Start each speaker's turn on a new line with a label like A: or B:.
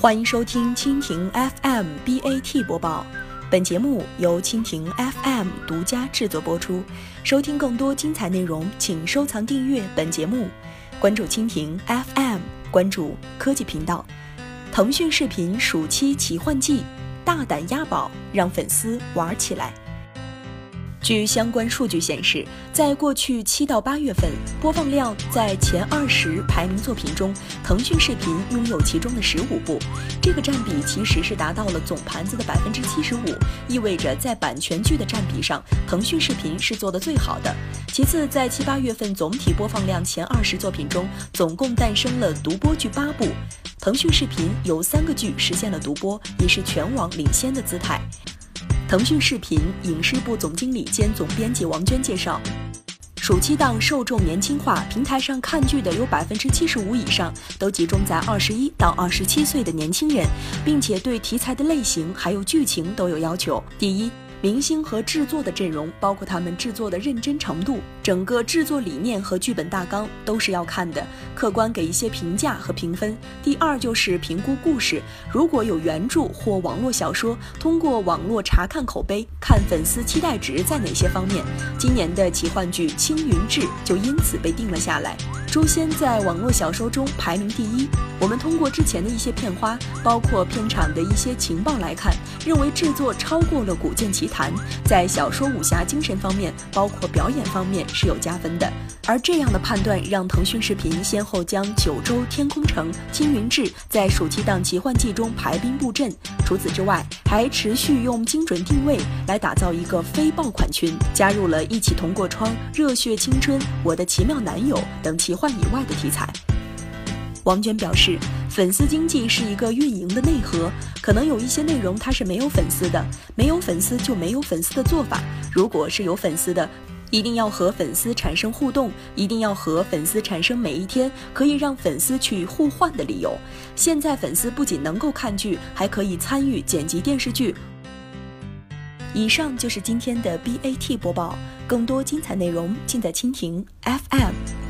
A: 欢迎收听蜻蜓 FM BAT 播报，本节目由蜻蜓 FM 独家制作播出。收听更多精彩内容，请收藏订阅本节目，关注蜻蜓 FM，关注科技频道。腾讯视频暑期奇幻季，大胆押宝，让粉丝玩起来。据相关数据显示，在过去七到八月份，播放量在前二十排名作品中，腾讯视频拥有其中的十五部，这个占比其实是达到了总盘子的百分之七十五，意味着在版权剧的占比上，腾讯视频是做的最好的。其次，在七八月份总体播放量前二十作品中，总共诞生了独播剧八部，腾讯视频有三个剧实现了独播，也是全网领先的姿态。腾讯视频影视部总经理兼总编辑王娟介绍，暑期档受众年轻化，平台上看剧的有百分之七十五以上都集中在二十一到二十七岁的年轻人，并且对题材的类型还有剧情都有要求。第一。明星和制作的阵容，包括他们制作的认真程度，整个制作理念和剧本大纲都是要看的，客观给一些评价和评分。第二就是评估故事，如果有原著或网络小说，通过网络查看口碑，看粉丝期待值在哪些方面。今年的奇幻剧《青云志》就因此被定了下来。《诛仙》在网络小说中排名第一。我们通过之前的一些片花，包括片场的一些情报来看，认为制作超过了《古剑奇》，谈在小说武侠精神方面，包括表演方面是有加分的。而这样的判断让腾讯视频先后将《九州天空城》《青云志》在暑期档奇幻季中排兵布阵。除此之外，还持续用精准定位来打造一个非爆款群，加入了一起同过窗、热血青春、我的奇妙男友等奇幻以外的题材。王娟表示，粉丝经济是一个运营的内核，可能有一些内容它是没有粉丝的，没有粉丝就没有粉丝的做法。如果是有粉丝的，一定要和粉丝产生互动，一定要和粉丝产生每一天可以让粉丝去互换的理由。现在粉丝不仅能够看剧，还可以参与剪辑电视剧。以上就是今天的 BAT 播报，更多精彩内容尽在蜻蜓 FM。